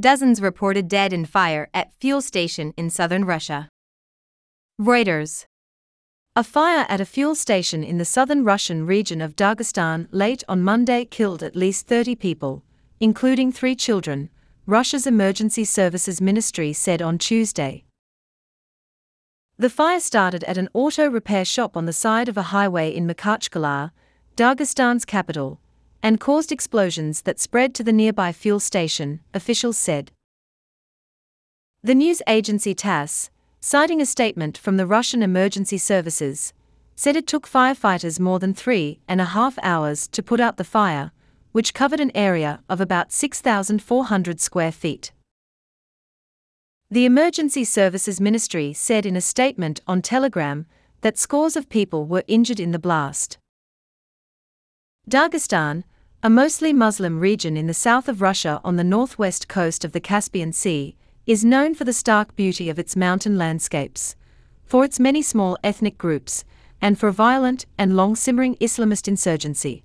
Dozens reported dead in fire at fuel station in southern Russia. Reuters. A fire at a fuel station in the southern Russian region of Dagestan late on Monday killed at least 30 people, including three children, Russia's Emergency Services Ministry said on Tuesday. The fire started at an auto repair shop on the side of a highway in Makhachkala, Dagestan's capital, and caused explosions that spread to the nearby fuel station, officials said. The news agency TASS, citing a statement from the Russian emergency services, said it took firefighters more than three and a half hours to put out the fire, which covered an area of about 6,400 square feet. The Emergency Services Ministry said in a statement on Telegram that scores of people were injured in the blast. Dagestan, a mostly Muslim region in the south of Russia on the northwest coast of the Caspian Sea, is known for the stark beauty of its mountain landscapes, for its many small ethnic groups, and for violent and long simmering Islamist insurgency.